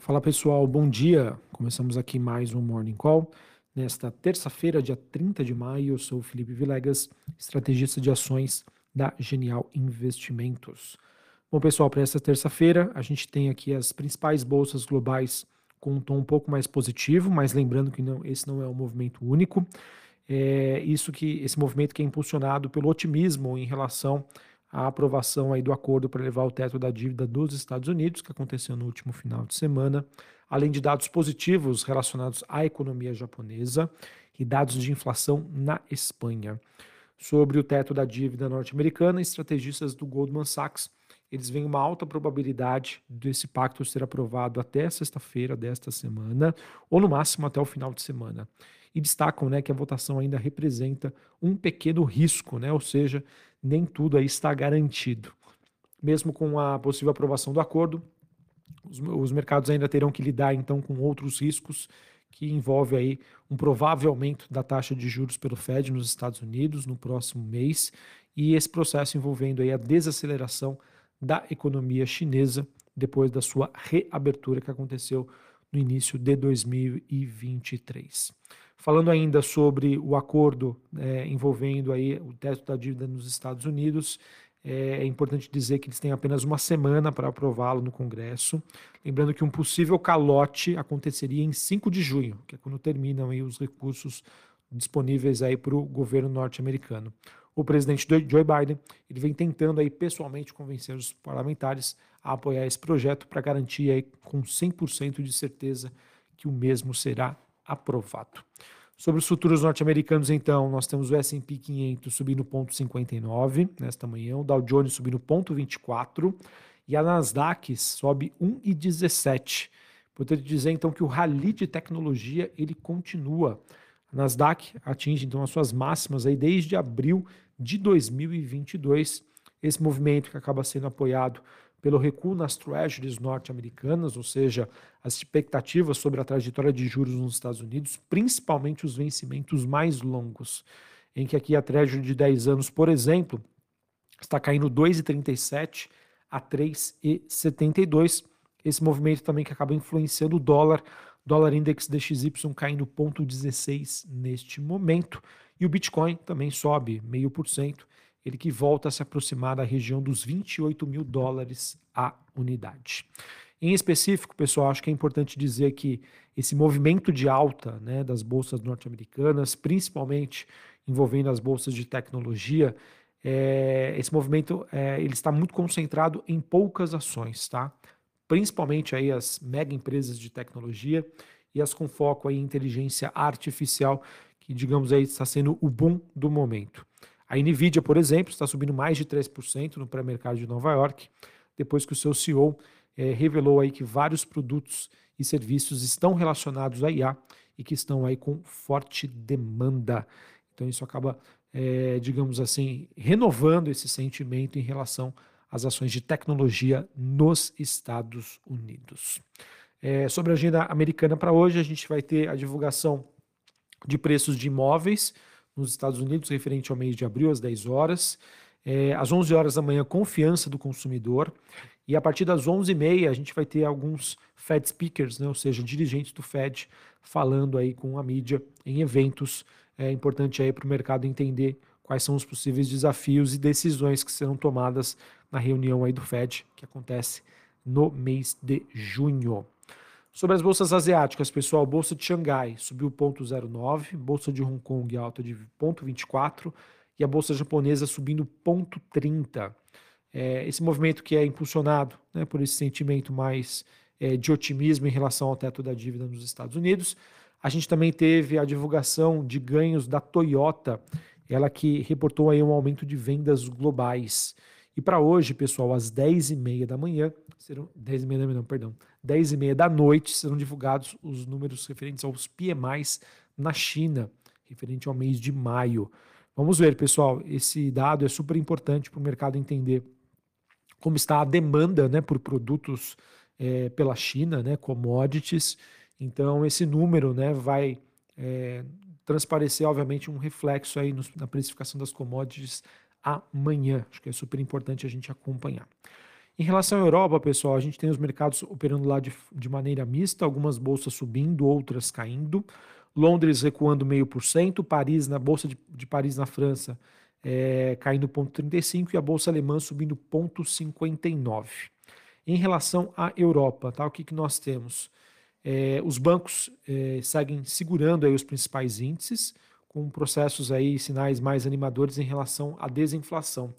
Fala pessoal, bom dia. Começamos aqui mais um Morning Call. Nesta terça-feira, dia 30 de maio, eu sou o Felipe Vilegas, estrategista de ações da Genial Investimentos. Bom, pessoal, para esta terça-feira, a gente tem aqui as principais bolsas globais com um tom um pouco mais positivo, mas lembrando que não, esse não é um movimento único. É isso que esse movimento que é impulsionado pelo otimismo em relação à aprovação aí do acordo para levar o teto da dívida dos Estados Unidos, que aconteceu no último final de semana, além de dados positivos relacionados à economia japonesa e dados de inflação na Espanha. Sobre o teto da dívida norte-americana, estrategistas do Goldman Sachs eles veem uma alta probabilidade desse pacto ser aprovado até sexta-feira desta semana, ou no máximo até o final de semana. E destacam né, que a votação ainda representa um pequeno risco, né, ou seja, nem tudo aí está garantido. Mesmo com a possível aprovação do acordo, os, os mercados ainda terão que lidar então com outros riscos que envolve aí um provável aumento da taxa de juros pelo Fed nos Estados Unidos no próximo mês e esse processo envolvendo aí a desaceleração da economia chinesa depois da sua reabertura que aconteceu no início de 2023. Falando ainda sobre o acordo é, envolvendo aí o teto da dívida nos Estados Unidos, é, é importante dizer que eles têm apenas uma semana para aprová-lo no Congresso. Lembrando que um possível calote aconteceria em 5 de junho, que é quando terminam aí os recursos disponíveis aí para o governo norte-americano o presidente Joe Biden ele vem tentando aí pessoalmente convencer os parlamentares a apoiar esse projeto para garantir aí com 100% de certeza que o mesmo será aprovado. Sobre os futuros norte-americanos, então, nós temos o S&P 500 subindo 0,59 nesta manhã, o Dow Jones subindo 0,24 e a Nasdaq sobe 1,17. Portanto, dizer então que o rally de tecnologia ele continua. A Nasdaq atinge então as suas máximas aí desde abril de 2022. Esse movimento que acaba sendo apoiado pelo recuo nas treasuries norte-americanas, ou seja, as expectativas sobre a trajetória de juros nos Estados Unidos, principalmente os vencimentos mais longos, em que aqui a treasury de 10 anos, por exemplo, está caindo 2,37 a 3,72. Esse movimento também que acaba influenciando o dólar Dólar index DXY caindo 0,16 neste momento. E o Bitcoin também sobe meio por cento, ele que volta a se aproximar da região dos 28 mil dólares a unidade. Em específico, pessoal, acho que é importante dizer que esse movimento de alta né, das bolsas norte-americanas, principalmente envolvendo as bolsas de tecnologia, é, esse movimento é, ele está muito concentrado em poucas ações, tá? principalmente aí as mega empresas de tecnologia e as com foco aí em inteligência artificial, que digamos aí está sendo o boom do momento. A Nvidia, por exemplo, está subindo mais de 3% no pré-mercado de Nova York, depois que o seu CEO é, revelou aí que vários produtos e serviços estão relacionados à IA e que estão aí com forte demanda. Então isso acaba, é, digamos assim, renovando esse sentimento em relação as ações de tecnologia nos Estados Unidos. É, sobre a agenda americana para hoje, a gente vai ter a divulgação de preços de imóveis nos Estados Unidos, referente ao mês de abril, às 10 horas. É, às 11 horas da manhã, confiança do consumidor. E a partir das 11h30, a gente vai ter alguns Fed speakers, né, ou seja, dirigentes do Fed, falando aí com a mídia em eventos. É importante aí para o mercado entender quais são os possíveis desafios e decisões que serão tomadas na reunião aí do Fed, que acontece no mês de junho. Sobre as bolsas asiáticas, pessoal, bolsa de Xangai subiu 0,09, bolsa de Hong Kong alta de 0,24 e a bolsa japonesa subindo 0,30. É, esse movimento que é impulsionado né, por esse sentimento mais é, de otimismo em relação ao teto da dívida nos Estados Unidos. A gente também teve a divulgação de ganhos da Toyota, ela que reportou aí um aumento de vendas globais. E para hoje, pessoal, às 10h30 da manhã, serão 10 h da manhã, perdão, 10h30 da noite serão divulgados os números referentes aos PMIs na China, referente ao mês de maio. Vamos ver, pessoal, esse dado é super importante para o mercado entender como está a demanda né, por produtos é, pela China, né, commodities. Então, esse número né, vai é, transparecer, obviamente, um reflexo aí no, na precificação das commodities amanhã. Acho que é super importante a gente acompanhar. Em relação à Europa, pessoal, a gente tem os mercados operando lá de, de maneira mista, algumas bolsas subindo, outras caindo. Londres recuando meio por cento, Paris, na Bolsa de, de Paris na França, é, caindo 0,35 e a Bolsa Alemã subindo 0,59. Em relação à Europa, tá, o que, que nós temos? É, os bancos é, seguem segurando aí os principais índices, com processos aí, sinais mais animadores em relação à desinflação.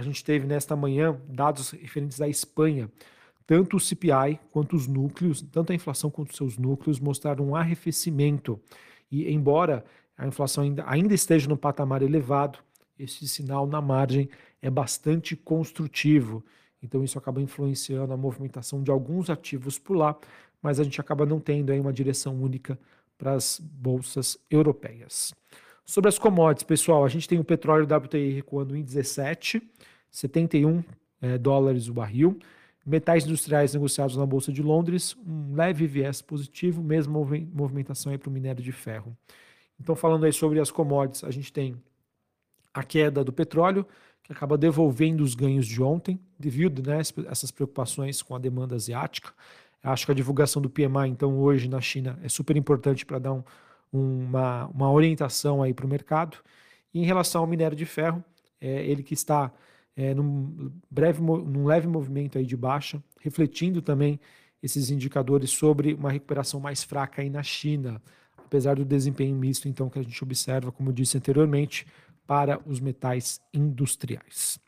A gente teve nesta manhã dados referentes à Espanha. Tanto o CPI quanto os núcleos, tanto a inflação quanto os seus núcleos mostraram um arrefecimento. E embora a inflação ainda, ainda esteja no patamar elevado, esse sinal na margem é bastante construtivo. Então isso acaba influenciando a movimentação de alguns ativos por lá, mas a gente acaba não tendo aí uma direção única para as bolsas europeias. Sobre as commodities, pessoal, a gente tem o petróleo WTI recuando em 17, 71 é, dólares o barril. Metais industriais negociados na Bolsa de Londres, um leve viés positivo, mesma movimentação para o minério de ferro. Então, falando aí sobre as commodities, a gente tem a queda do petróleo, que acaba devolvendo os ganhos de ontem, devido né, a essas preocupações com a demanda asiática. Acho que a divulgação do PMI, então, hoje na China é super importante para dar um, uma, uma orientação aí para o mercado. E em relação ao minério de ferro, é, ele que está é, num, breve, num leve movimento aí de baixa, refletindo também esses indicadores sobre uma recuperação mais fraca aí na China, apesar do desempenho misto então que a gente observa, como eu disse anteriormente, para os metais industriais.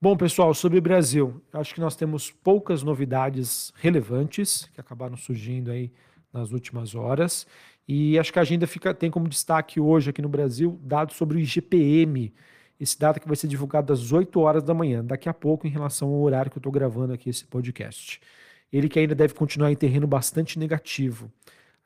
Bom, pessoal, sobre o Brasil, acho que nós temos poucas novidades relevantes que acabaram surgindo aí nas últimas horas. E acho que a agenda fica, tem como destaque hoje aqui no Brasil dados sobre o IGPM, esse dado que vai ser divulgado às 8 horas da manhã, daqui a pouco, em relação ao horário que eu estou gravando aqui esse podcast. Ele que ainda deve continuar em terreno bastante negativo.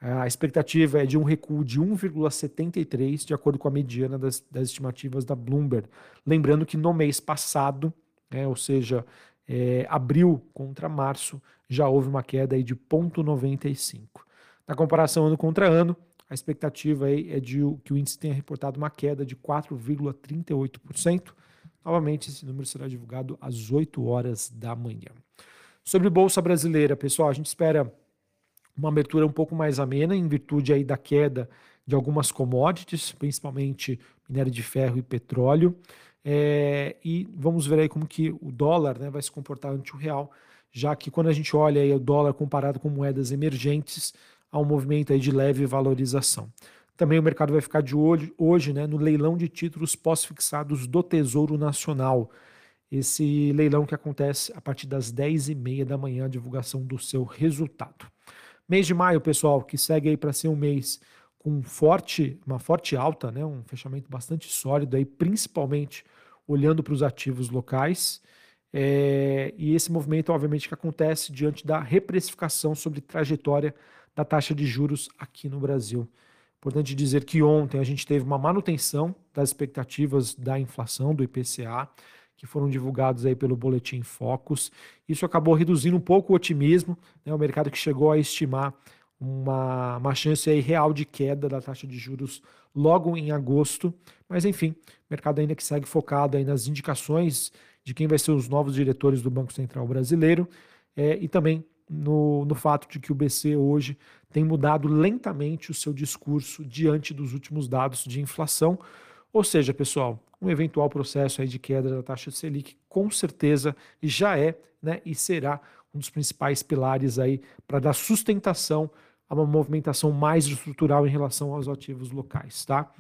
A expectativa é de um recuo de 1,73, de acordo com a mediana das, das estimativas da Bloomberg. Lembrando que no mês passado, é, ou seja, é, abril contra março, já houve uma queda aí de 0,95. Na comparação ano contra ano, a expectativa aí é de que o índice tenha reportado uma queda de 4,38%. Novamente, esse número será divulgado às 8 horas da manhã. Sobre Bolsa Brasileira, pessoal, a gente espera uma abertura um pouco mais amena em virtude aí da queda de algumas commodities, principalmente minério de ferro e petróleo. É, e vamos ver aí como que o dólar né, vai se comportar ante o real, já que quando a gente olha aí o dólar comparado com moedas emergentes, há um movimento aí de leve valorização. Também o mercado vai ficar de olho hoje né, no leilão de títulos pós-fixados do Tesouro Nacional. Esse leilão que acontece a partir das 10h30 da manhã, a divulgação do seu resultado. Mês de maio, pessoal, que segue aí para ser um mês com forte, uma forte alta, né, um fechamento bastante sólido aí, principalmente olhando para os ativos locais. É, e esse movimento, obviamente, que acontece diante da reprecificação sobre trajetória da taxa de juros aqui no Brasil. Importante dizer que ontem a gente teve uma manutenção das expectativas da inflação, do IPCA, que foram divulgados aí pelo Boletim Focus. Isso acabou reduzindo um pouco o otimismo, né? o mercado que chegou a estimar uma, uma chance aí real de queda da taxa de juros logo em agosto. Mas enfim, o mercado ainda que segue focado aí nas indicações de quem vai ser os novos diretores do Banco Central Brasileiro é, e também no, no fato de que o BC hoje tem mudado lentamente o seu discurso diante dos últimos dados de inflação. Ou seja, pessoal, um eventual processo aí de queda da taxa Selic com certeza já é né, e será um dos principais pilares aí para dar sustentação a uma movimentação mais estrutural em relação aos ativos locais, tá?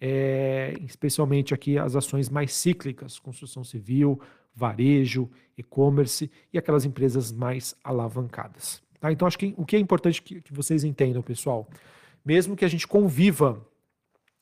É, especialmente aqui as ações mais cíclicas, construção civil, varejo, e-commerce e aquelas empresas mais alavancadas. Tá? Então, acho que o que é importante que, que vocês entendam, pessoal, mesmo que a gente conviva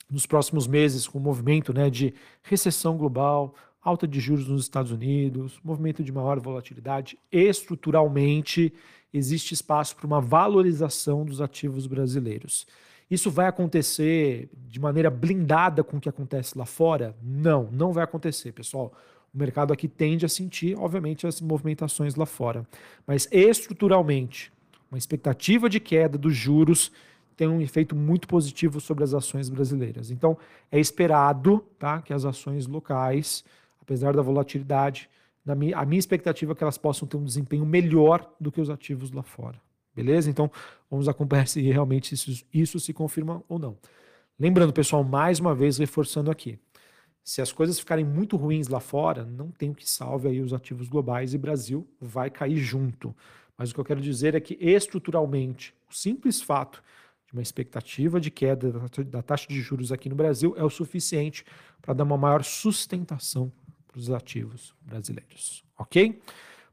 nos próximos meses com o movimento né, de recessão global, alta de juros nos Estados Unidos, movimento de maior volatilidade, estruturalmente existe espaço para uma valorização dos ativos brasileiros. Isso vai acontecer de maneira blindada com o que acontece lá fora? Não, não vai acontecer, pessoal. O mercado aqui tende a sentir, obviamente, as movimentações lá fora. Mas estruturalmente, uma expectativa de queda dos juros tem um efeito muito positivo sobre as ações brasileiras. Então, é esperado tá, que as ações locais, apesar da volatilidade, na minha, a minha expectativa é que elas possam ter um desempenho melhor do que os ativos lá fora. Beleza? Então, vamos acompanhar se realmente isso, isso se confirma ou não. Lembrando, pessoal, mais uma vez reforçando aqui. Se as coisas ficarem muito ruins lá fora, não tem o que salve aí os ativos globais e Brasil vai cair junto. Mas o que eu quero dizer é que estruturalmente, o simples fato de uma expectativa de queda da taxa de juros aqui no Brasil é o suficiente para dar uma maior sustentação para os ativos brasileiros. Ok?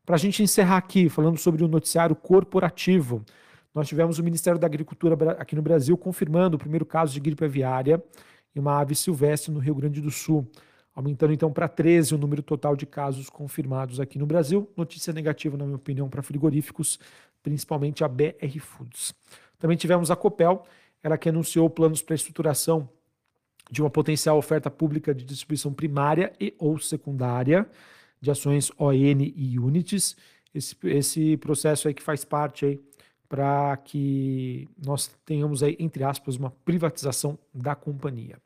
Para a gente encerrar aqui, falando sobre o noticiário corporativo, nós tivemos o Ministério da Agricultura aqui no Brasil confirmando o primeiro caso de gripe aviária em uma ave silvestre no Rio Grande do Sul, aumentando então para 13 o número total de casos confirmados aqui no Brasil. Notícia negativa, na minha opinião, para frigoríficos, principalmente a BR Foods. Também tivemos a Copel, ela que anunciou planos para estruturação de uma potencial oferta pública de distribuição primária e ou secundária de ações ON e Unities. Esse, esse processo aí que faz parte aí para que nós tenhamos aí, entre aspas, uma privatização da companhia.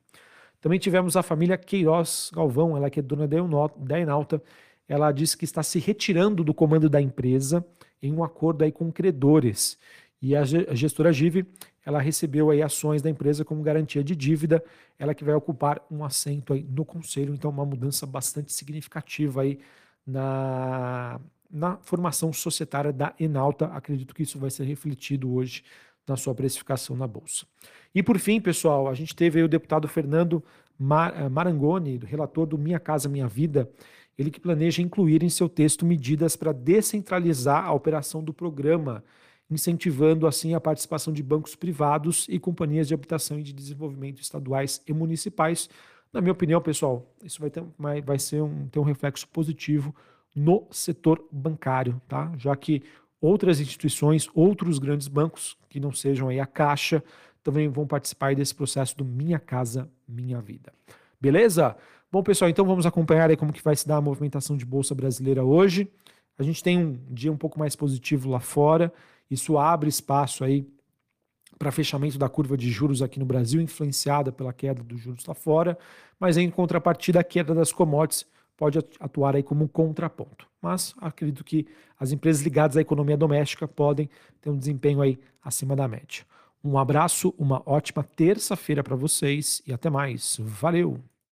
Também tivemos a família Queiroz Galvão, ela que é dona da Enalta, ela disse que está se retirando do comando da empresa em um acordo aí com credores. E a gestora Give, ela recebeu aí ações da empresa como garantia de dívida, ela que vai ocupar um assento aí no conselho, então uma mudança bastante significativa aí na, na formação societária da Enalta. Acredito que isso vai ser refletido hoje na sua precificação na bolsa. E por fim, pessoal, a gente teve o deputado Fernando eh, Marangoni, relator do Minha Casa Minha Vida, ele que planeja incluir em seu texto medidas para descentralizar a operação do programa incentivando assim a participação de bancos privados e companhias de habitação e de desenvolvimento estaduais e municipais. Na minha opinião, pessoal, isso vai ter, vai ser um, ter um reflexo positivo no setor bancário, tá? Já que outras instituições, outros grandes bancos, que não sejam aí a Caixa, também vão participar desse processo do Minha Casa Minha Vida. Beleza? Bom, pessoal, então vamos acompanhar aí como que vai se dar a movimentação de bolsa brasileira hoje. A gente tem um dia um pouco mais positivo lá fora. Isso abre espaço aí para fechamento da curva de juros aqui no Brasil, influenciada pela queda dos juros lá fora, mas em contrapartida a queda das commodities pode atuar aí como um contraponto. Mas acredito que as empresas ligadas à economia doméstica podem ter um desempenho aí acima da média. Um abraço, uma ótima terça-feira para vocês e até mais. Valeu!